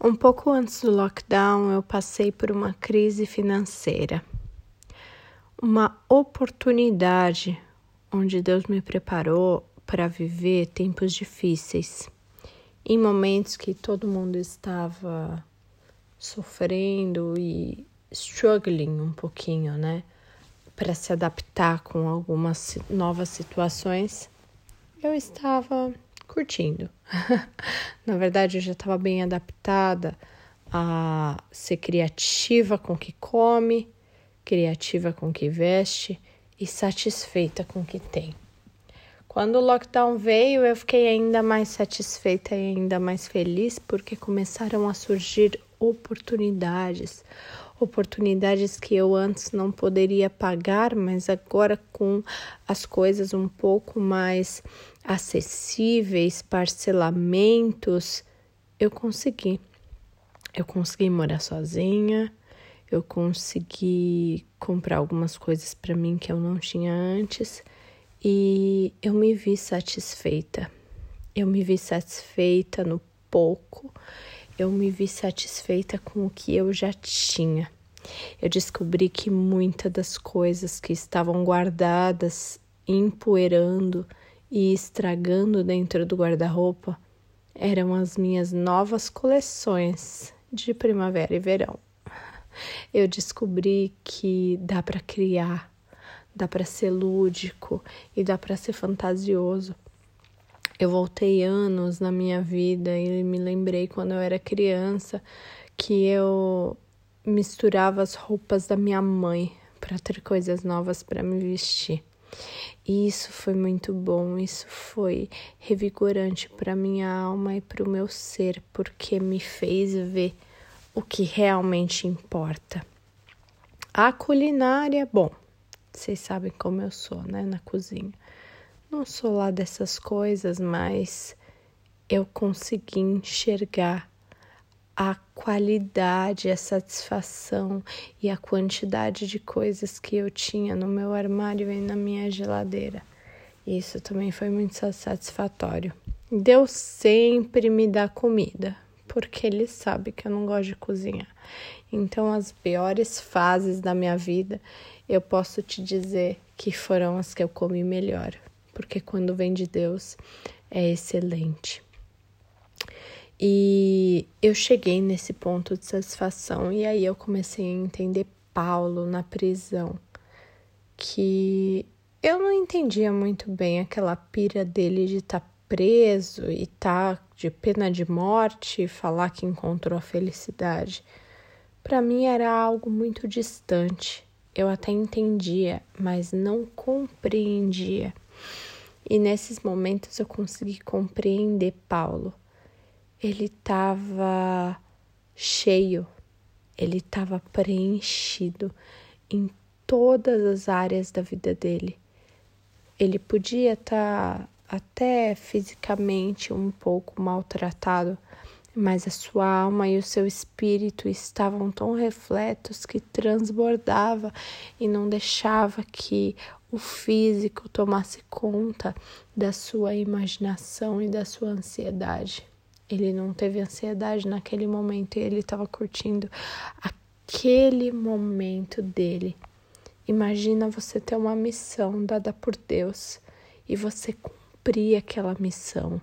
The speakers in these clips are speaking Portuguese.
Um pouco antes do lockdown, eu passei por uma crise financeira, uma oportunidade onde Deus me preparou para viver tempos difíceis, em momentos que todo mundo estava sofrendo e struggling um pouquinho, né, para se adaptar com algumas novas situações. Eu estava curtindo. Na verdade, eu já estava bem adaptada a ser criativa com o que come, criativa com o que veste e satisfeita com o que tem. Quando o lockdown veio, eu fiquei ainda mais satisfeita e ainda mais feliz porque começaram a surgir oportunidades, oportunidades que eu antes não poderia pagar, mas agora com as coisas um pouco mais acessíveis, parcelamentos, eu consegui. Eu consegui morar sozinha, eu consegui comprar algumas coisas para mim que eu não tinha antes e eu me vi satisfeita. Eu me vi satisfeita no pouco, eu me vi satisfeita com o que eu já tinha. Eu descobri que muitas das coisas que estavam guardadas, empoeirando e estragando dentro do guarda-roupa eram as minhas novas coleções de primavera e verão. Eu descobri que dá para criar, dá para ser lúdico e dá para ser fantasioso. Eu voltei anos na minha vida e me lembrei quando eu era criança que eu misturava as roupas da minha mãe para ter coisas novas para me vestir. E isso foi muito bom, isso foi revigorante para minha alma e para o meu ser, porque me fez ver o que realmente importa. A culinária, bom, vocês sabem como eu sou, né, na cozinha. Não sou lá dessas coisas, mas eu consegui enxergar a qualidade, a satisfação e a quantidade de coisas que eu tinha no meu armário e na minha geladeira. Isso também foi muito satisfatório. Deus sempre me dá comida, porque Ele sabe que eu não gosto de cozinhar. Então, as piores fases da minha vida, eu posso te dizer que foram as que eu comi melhor, porque quando vem de Deus é excelente. E eu cheguei nesse ponto de satisfação e aí eu comecei a entender Paulo na prisão, que eu não entendia muito bem aquela pira dele de estar tá preso e estar tá de pena de morte e falar que encontrou a felicidade. Para mim era algo muito distante. Eu até entendia, mas não compreendia. E nesses momentos eu consegui compreender Paulo ele estava cheio, ele estava preenchido em todas as áreas da vida dele. Ele podia estar tá até fisicamente um pouco maltratado, mas a sua alma e o seu espírito estavam tão refletos que transbordava e não deixava que o físico tomasse conta da sua imaginação e da sua ansiedade. Ele não teve ansiedade naquele momento e ele estava curtindo aquele momento dele. Imagina você ter uma missão dada por Deus e você cumprir aquela missão.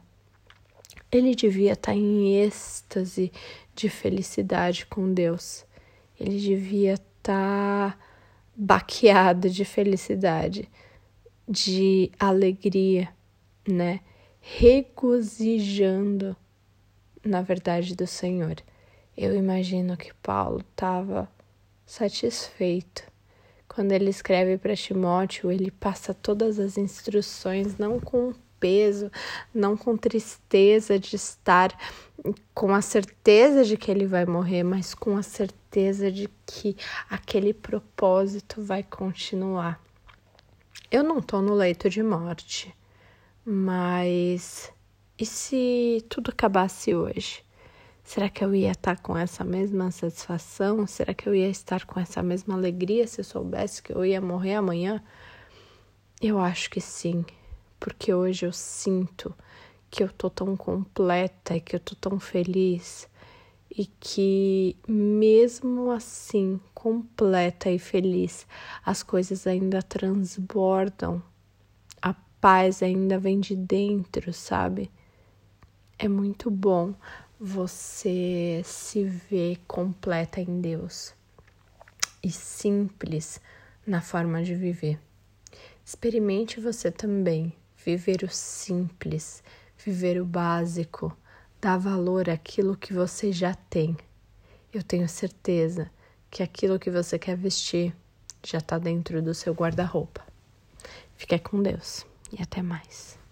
Ele devia estar tá em êxtase de felicidade com Deus. Ele devia estar tá baqueado de felicidade, de alegria, né? Regozijando na verdade do Senhor. Eu imagino que Paulo estava satisfeito. Quando ele escreve para Timóteo, ele passa todas as instruções, não com peso, não com tristeza de estar com a certeza de que ele vai morrer, mas com a certeza de que aquele propósito vai continuar. Eu não estou no leito de morte, mas e se tudo acabasse hoje? Será que eu ia estar com essa mesma satisfação? Será que eu ia estar com essa mesma alegria se eu soubesse que eu ia morrer amanhã? Eu acho que sim, porque hoje eu sinto que eu tô tão completa e que eu tô tão feliz e que, mesmo assim, completa e feliz, as coisas ainda transbordam, a paz ainda vem de dentro, sabe? É muito bom você se ver completa em Deus e simples na forma de viver. Experimente você também viver o simples, viver o básico, dar valor àquilo que você já tem. Eu tenho certeza que aquilo que você quer vestir já está dentro do seu guarda-roupa. Fique com Deus e até mais.